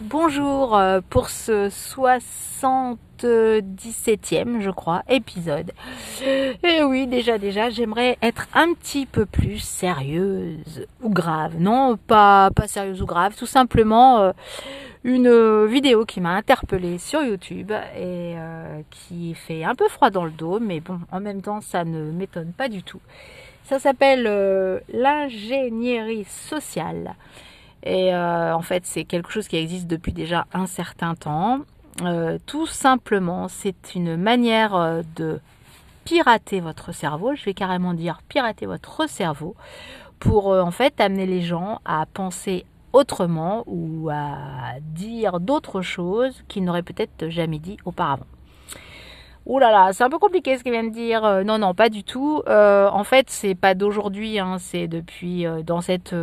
Bonjour euh, pour ce 77e, je crois, épisode. Et oui, déjà, déjà, j'aimerais être un petit peu plus sérieuse ou grave. Non, pas, pas sérieuse ou grave, tout simplement euh, une vidéo qui m'a interpellée sur YouTube et euh, qui fait un peu froid dans le dos, mais bon, en même temps, ça ne m'étonne pas du tout. Ça s'appelle l'ingénierie sociale. Et euh, en fait, c'est quelque chose qui existe depuis déjà un certain temps. Euh, tout simplement, c'est une manière euh, de pirater votre cerveau. Je vais carrément dire pirater votre cerveau pour en fait amener les gens à penser autrement ou à dire d'autres choses qu'ils n'auraient peut-être jamais dit auparavant. Ouh là là, c'est un peu compliqué ce qu'il vient de dire. non, non, pas du tout. en fait, c'est pas d'aujourd'hui, hein, c'est depuis dans cette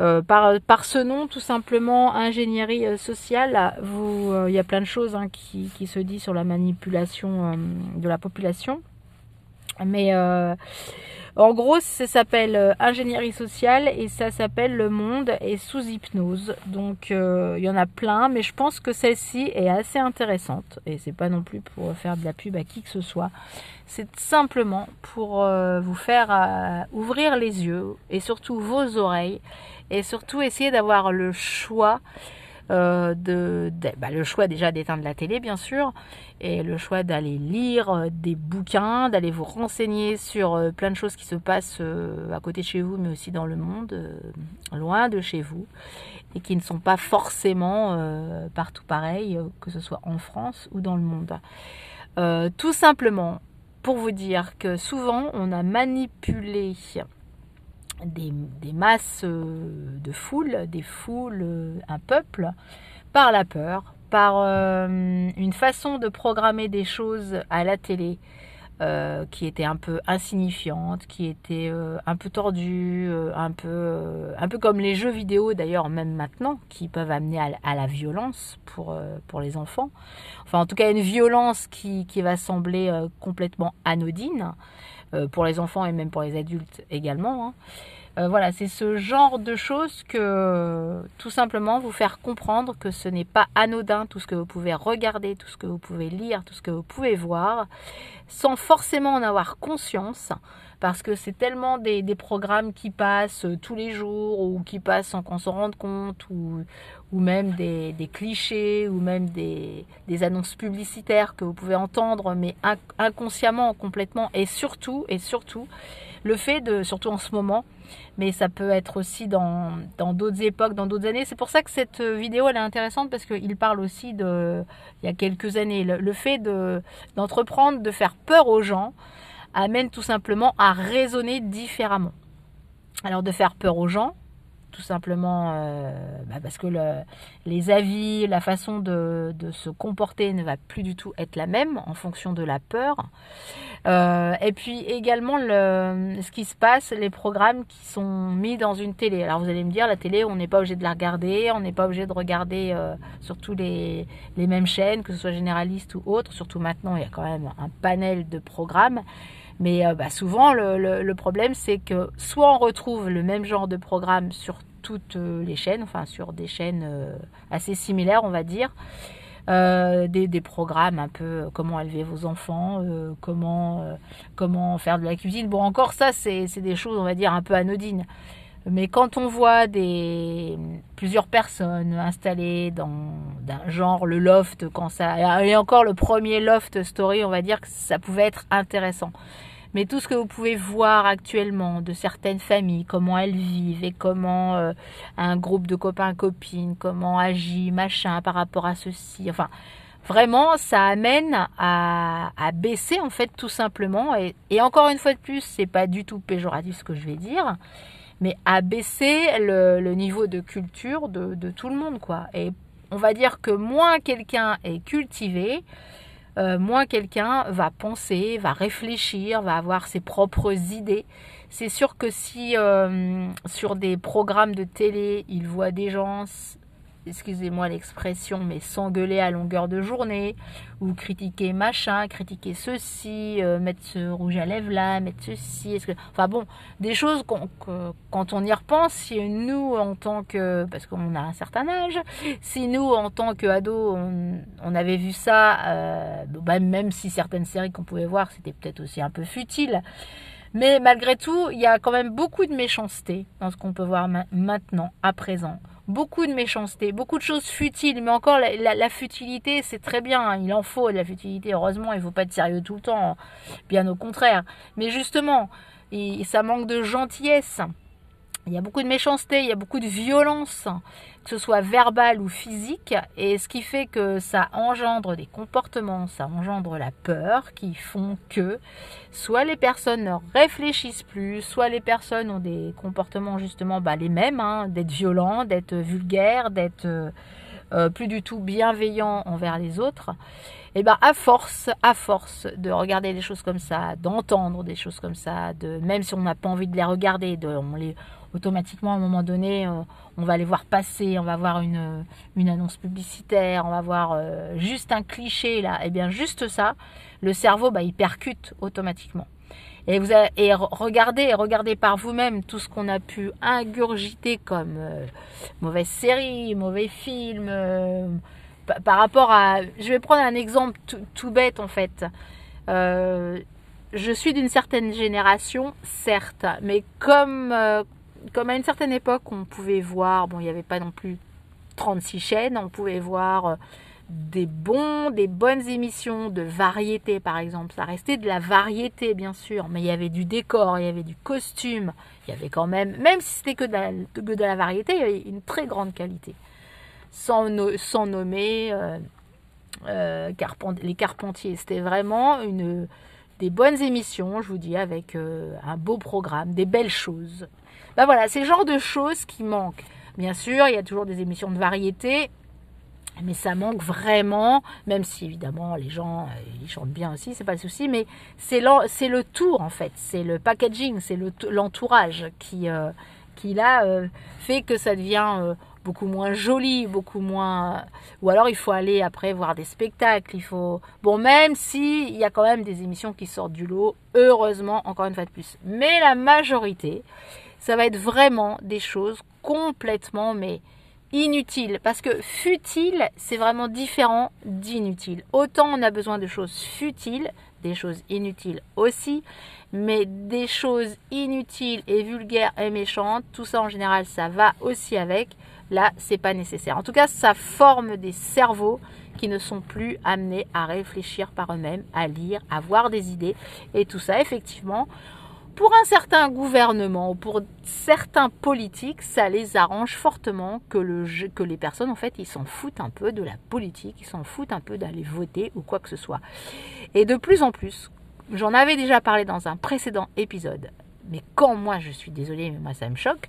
euh, par, par ce nom, tout simplement, ingénierie euh, sociale, vous, euh, il y a plein de choses hein, qui, qui, se disent sur la manipulation de la population. Mais en gros, ça s'appelle ingénierie sociale et ça s'appelle Le Monde est sous hypnose. Donc il y en a plein, mais je pense que celle-ci est assez intéressante. Et c'est pas non plus pour faire de la pub à qui que ce soit. C'est simplement pour vous faire ouvrir les yeux et surtout vos oreilles et surtout essayer d'avoir le choix euh, de, bah, le choix déjà d'éteindre la télé bien sûr et le choix d'aller lire euh, des bouquins, d'aller vous renseigner sur euh, plein de choses qui se passent à côté de chez vous mais aussi dans le monde, loin de chez vous et qui ne sont pas forcément partout pareil, que ce soit en France ou dans le monde. tout simplement pour vous dire que souvent on a manipulé des, masses euh, de foule, des foules, euh, un peuple, par la peur, par euh, une façon de programmer des choses à la télé qui était un peu insignifiante, qui était un peu tordue, un, peu, un peu comme les jeux vidéo d'ailleurs, même maintenant, qui peuvent amener à, la violence pour, pour les enfants. Enfin, en tout cas, une violence qui, qui va sembler complètement anodine pour les enfants et même pour les adultes également. Hein. Euh, voilà, c'est ce genre de choses que tout simplement vous faire comprendre que ce n'est pas anodin tout ce que vous pouvez regarder, tout ce que vous pouvez lire, tout ce que vous pouvez voir, sans forcément en avoir conscience, parce que c'est tellement des, programmes qui passent tous les jours ou qui passent sans qu'on s'en rende compte, ou, ou même des, clichés, ou même des, annonces publicitaires que vous pouvez entendre, mais inconsciemment, complètement, et surtout, et surtout, le fait de, surtout en ce moment, mais ça peut être aussi dans d'autres époques, dans d'autres années. C'est pour ça que cette vidéo elle est intéressante parce qu'il parle aussi de il y a quelques années le, fait de d'entreprendre, de faire peur aux gens amène tout simplement à raisonner différemment. Alors de faire peur aux gens, tout simplement euh, bah, parce que les avis, la façon de, se comporter ne va plus du tout être la même en fonction de la peur. Euh, et puis également le, ce qui se passe, les programmes qui sont mis dans une télé. Alors vous allez me dire, la télé, on n'est pas obligé de la regarder, on n'est pas obligé de regarder euh, surtout les mêmes chaînes, que ce soit généraliste ou autre. Surtout maintenant, il y a quand même un panel de programmes. Mais euh, bah, souvent, le, problème, c'est que soit on retrouve le même genre de programme sur toutes euh, les chaînes, enfin sur des chaînes euh, assez similaires, on va dire. des, programmes un peu comment élever vos enfants, comment, comment faire de la cuisine. Bon, encore ça, c'est des choses, on va dire, un peu anodines. Mais quand on voit des plusieurs personnes installées dans un genre le loft, quand ça et encore le premier loft story, on va dire que ça pouvait être intéressant. Mais tout ce que vous pouvez voir actuellement de certaines familles, comment elles vivent et comment euh, un groupe de copains copines, comment agit machin par rapport à ceci, enfin vraiment ça amène à, baisser en fait tout simplement. Et, encore une fois de plus c'est pas du tout péjoratif ce que je vais dire mais à baisser le, niveau de culture de, tout le monde, quoi. Et on va dire que moins quelqu'un est cultivé, euh, moins quelqu'un va penser, va réfléchir, va avoir ses propres idées. C'est sûr que si euh, sur des programmes de télé, il voit des gens excusez-moi l'expression, mais s'engueuler à longueur de journée, ou critiquer machin, critiquer ceci, euh, mettre ce rouge à lèvres là, mettre ceci, est-ce que... enfin bon, des choses quand on y repense, si nous en tant que, parce qu'on a un certain âge, si nous en tant qu'ados on, on, avait vu ça, euh, bah, même si certaines séries qu'on pouvait voir c'était peut-être aussi un peu futile, mais malgré tout, il y a quand même beaucoup de méchanceté dans ce qu'on peut voir maintenant, à présent beaucoup de méchanceté, beaucoup de choses futiles, mais encore la, futilité, c'est très bien, hein. il en faut de la futilité, heureusement, il ne faut pas être sérieux tout le temps, bien au contraire. Mais justement, ça manque de gentillesse. Il y a beaucoup de méchanceté, il y a beaucoup de violence, que ce soit verbale ou physique, et ce qui fait que ça engendre des comportements, ça engendre la peur, qui font que soit les personnes ne réfléchissent plus, soit les personnes ont des comportements justement bah, les mêmes, hein, d'être violents, d'être vulgaires, d'être euh, euh, plus du tout bienveillants envers les autres. Et ben à force, à force de regarder des choses comme ça, d'entendre des choses comme ça, de même si on n'a pas envie de les regarder, de, on les automatiquement à un moment donné, euh, on va les voir passer, on va voir une, une annonce publicitaire, on va voir euh, juste un cliché là, et eh bien juste ça, le cerveau bah, il percute automatiquement. Et vous et regardez, par vous-même tout ce qu'on a pu ingurgiter comme euh, mauvaise série, mauvais film, par rapport à. Je vais prendre un exemple tout, bête en fait. je suis d'une certaine génération, certes, mais comme comme à une certaine époque, on pouvait voir, bon, il n'y avait pas non plus 36 chaînes, on pouvait voir euh, des bons, des bonnes émissions de variété, par exemple. Ça restait de la variété, bien sûr, mais il y avait du décor, il y avait du costume, il y avait quand même, même si c'était que de la, de la variété, il y avait une très grande qualité. Sans, nommer euh, euh, les Carpentiers. C'était vraiment une, des bonnes émissions, je vous dis, avec un beau programme, des belles choses. Ben voilà, c'est le genre de choses qui manquent. Bien sûr, il y a toujours des émissions de variété, mais ça manque vraiment, même si évidemment les gens euh, ils chantent bien aussi, c'est pas le souci, mais c'est le tour en fait, c'est le packaging, c'est l'entourage qui, euh, qui là euh, fait que ça devient beaucoup moins joli, beaucoup moins. Ou alors il faut aller après voir des spectacles, il faut. Bon, même si il y a quand même des émissions qui sortent du lot, heureusement, encore une fois de plus. Mais la majorité, ça va être vraiment des choses complètement mais inutiles. Parce que futile, c'est vraiment différent d'inutile. Autant on a besoin de choses futiles, des choses inutiles aussi, mais des choses inutiles et vulgaires et méchantes, tout ça en général, ça va aussi avec. Là, c'est pas nécessaire. En tout cas, ça forme des cerveaux qui ne sont plus amenés à réfléchir par eux-mêmes, à lire, à voir des idées. Et tout ça, effectivement, pour un certain gouvernement ou pour certains politiques, ça les arrange fortement que, le, que les personnes, en fait, ils s'en foutent un peu de la politique, ils s'en foutent un peu d'aller voter ou quoi que ce soit. Et de plus en plus, j'en avais déjà parlé dans un précédent épisode, mais quand moi, je suis désolée, mais moi ça me choque,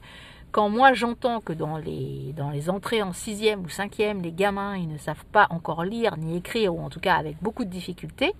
quand moi j'entends que dans les, dans les entrées en sixième ou cinquième, les gamins, ils ne savent pas encore lire ni écrire, ou en tout cas avec beaucoup de difficultés,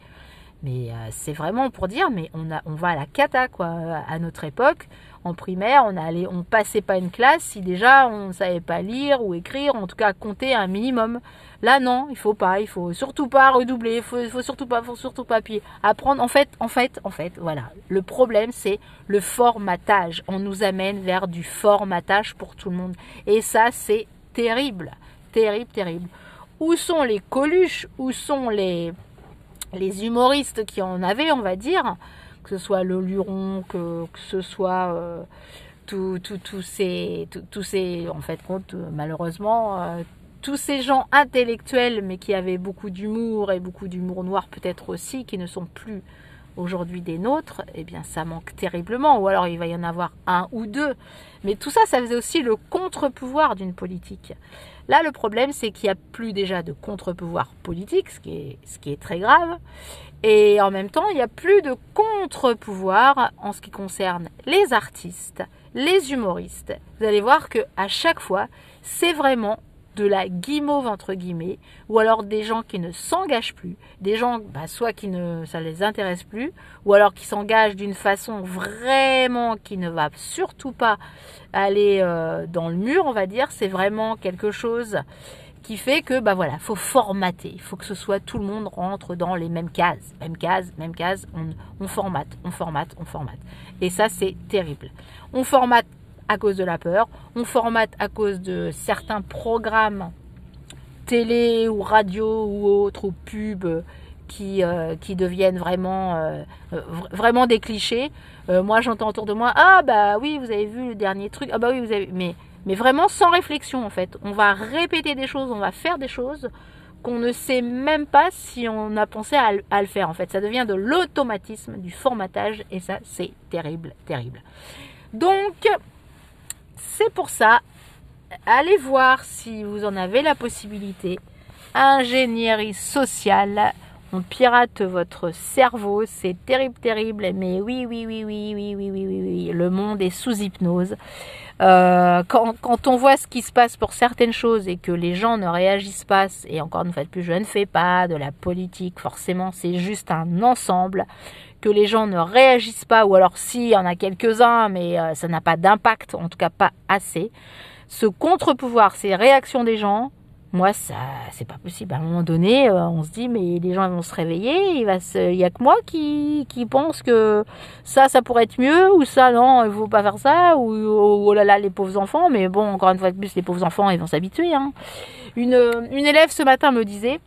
mais euh, c'est vraiment pour dire, mais on, va à la cata, quoi. À notre époque, en primaire, on allait, on passait pas une classe si déjà on ne savait pas lire ou écrire, en tout cas compter un minimum. Là, non, il faut pas, il faut surtout pas redoubler, il faut, faut surtout pas, faut surtout pas puis apprendre. En fait, en fait, en fait, voilà. Le problème, c'est le formatage. On nous amène vers du formatage pour tout le monde. Et ça, c'est terrible, terrible, terrible. Où sont les coluches? Où sont les les humoristes qui en avaient, on va dire, que ce soit le Luron, que, ce soit euh, tous ces, tous ces, en fait, compte, malheureusement, euh, tous ces gens intellectuels, mais qui avaient beaucoup d'humour et beaucoup d'humour noir peut-être aussi, qui ne sont plus aujourd'hui des nôtres, eh bien ça manque terriblement, ou alors il va y en avoir un ou deux. Mais tout ça, ça faisait aussi le contre-pouvoir d'une politique. Là, le problème, c'est qu'il n'y a plus déjà de contre-pouvoir politique, ce qui, est, très grave. Et en même temps, il n'y a plus de contre-pouvoir en ce qui concerne les artistes, les humoristes. Vous allez voir que à chaque fois, c'est vraiment de la guimauve entre guillemets, ou alors des gens qui ne s'engagent plus, des gens bah, soit qui ne ça les intéresse plus, ou alors qui s'engagent d'une façon vraiment qui ne va surtout pas aller euh, dans le mur, on va dire. C'est vraiment quelque chose qui fait que bah voilà, faut formater, il faut que ce soit tout le monde rentre dans les mêmes cases, même cases, même cases, on, on formate, on formate, on formate. Et ça c'est terrible. On formate à cause de la peur, on formate à cause de certains programmes télé ou radio ou autres ou pubs qui, euh, qui deviennent vraiment, euh, vraiment des clichés. Euh, moi j'entends autour de moi ah bah oui vous avez vu le dernier truc ah bah oui vous avez mais mais vraiment sans réflexion en fait. On va répéter des choses, on va faire des choses qu'on ne sait même pas si on a pensé à, à le faire en fait. Ça devient de l'automatisme, du formatage et ça c'est terrible, terrible. Donc c'est pour ça, allez voir si vous en avez la possibilité. Ingénierie sociale, on pirate votre cerveau, c'est terrible, terrible, mais oui, oui, oui, oui, oui, oui, oui, oui, oui, le monde est sous hypnose. Euh, quand, on voit ce qui se passe pour certaines choses et que les gens ne réagissent pas, et encore une fois plus, je ne fais pas de la politique, forcément, c'est juste un ensemble, que les gens ne réagissent pas, ou alors si, il y en a quelques-uns, mais euh, ça n'a pas d'impact, en tout cas pas assez. Ce contre-pouvoir, ces réactions des gens, moi, ça, c'est pas possible. À un moment donné, euh, on se dit, mais les gens vont se réveiller. Il va se, y a que moi qui, qui pense que ça, ça pourrait être mieux, ou ça, non, il faut pas faire ça, ou oh, oh là là, les pauvres enfants. Mais bon, encore une fois de plus, les pauvres enfants, ils vont s'habituer. Hein. Une, une élève ce matin me disait,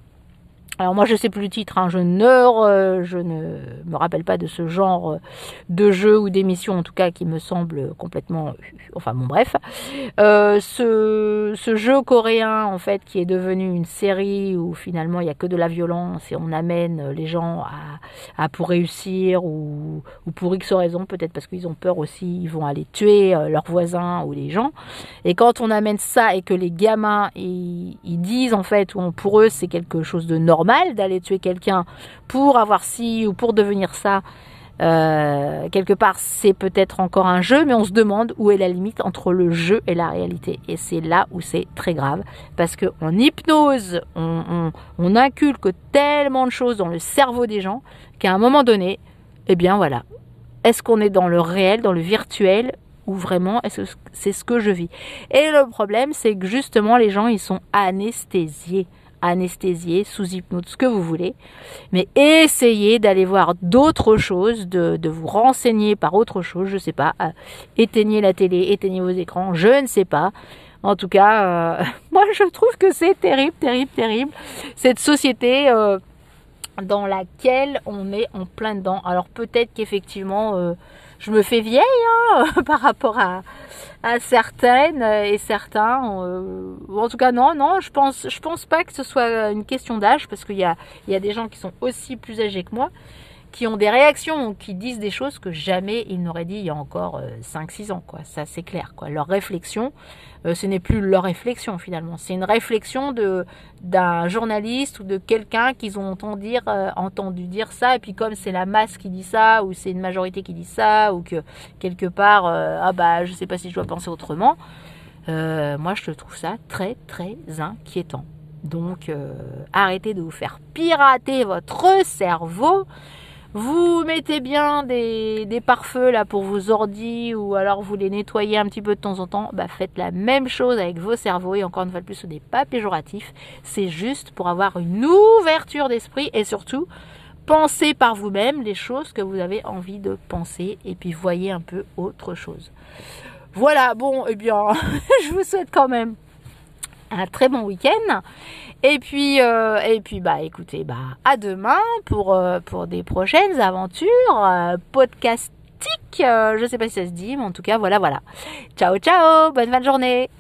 alors moi je sais plus le titre, hein, je, ne, euh, je ne me rappelle pas de ce genre euh, de jeu ou d'émission en tout cas qui me semble complètement... Enfin bon bref. Euh, ce, ce, jeu coréen en fait qui est devenu une série où finalement il n'y a que de la violence et on amène les gens à, à pour réussir ou, ou, pour X raisons, peut-être parce qu'ils ont peur aussi, ils vont aller tuer leurs voisins ou les gens. Et quand on amène ça et que les gamins ils, ils disent en fait, ou pour eux c'est quelque chose de normal, d'aller tuer quelqu'un pour avoir ci ou pour devenir ça. Euh, quelque part, c'est peut-être encore un jeu, mais on se demande où est la limite entre le jeu et la réalité. Et c'est là où c'est très grave, parce que en hypnose, on, on, inculque tellement de choses dans le cerveau des gens qu'à un moment donné, eh bien voilà, est-ce qu'on est dans le réel, dans le virtuel, ou vraiment est-ce que c'est ce que je vis? Et le problème, c'est que justement, les gens, ils sont anesthésiés anesthésié, sous hypnose, ce que vous voulez. Mais essayez d'aller voir d'autres choses, de, vous renseigner par autre chose, je sais pas. Euh, éteignez la télé, éteignez vos écrans, je ne sais pas. En tout cas, euh, moi je trouve que c'est terrible, terrible, terrible. Cette société euh, dans laquelle on est en plein dedans. Alors peut-être qu'effectivement, je me fais vieille hein, par rapport à, à certaines et certains. Euh, en tout cas, non, non, je pense, je pense pas que ce soit une question d'âge parce qu'il y a, il y a des gens qui sont aussi plus âgés que moi qui ont des réactions, qui disent des choses que jamais ils n'auraient dit il y a encore 5-6 euh, ans, quoi. Ça, c'est clair, quoi. Leur réflexion, euh, ce n'est plus leur réflexion, finalement. C'est une réflexion de, d'un journaliste ou de quelqu'un qu'ils ont entendu dire, euh, entendu dire ça, et puis comme c'est la masse qui dit ça, ou c'est une majorité qui dit ça, ou que quelque part, ah bah, je sais pas si je dois penser autrement, moi, je trouve ça très, très inquiétant. Donc, arrêtez de vous faire pirater votre cerveau. Vous mettez bien des, pare-feux là pour vos ordis ou alors vous les nettoyez un petit peu de temps en temps. Bah, faites la même chose avec vos cerveaux et encore une fois plus, ce n'est pas péjoratif. C'est juste pour avoir une ouverture d'esprit et surtout pensez par vous-même les choses que vous avez envie de penser et puis voyez un peu autre chose. Voilà, bon, eh bien, je vous souhaite quand même un très bon week-end. Et puis, euh, et puis, bah, écoutez, bah, à demain pour, euh, pour des prochaines aventures euh, podcastiques. je sais pas si ça se dit, mais en tout cas, voilà, voilà. Ciao, ciao, bonne fin de journée.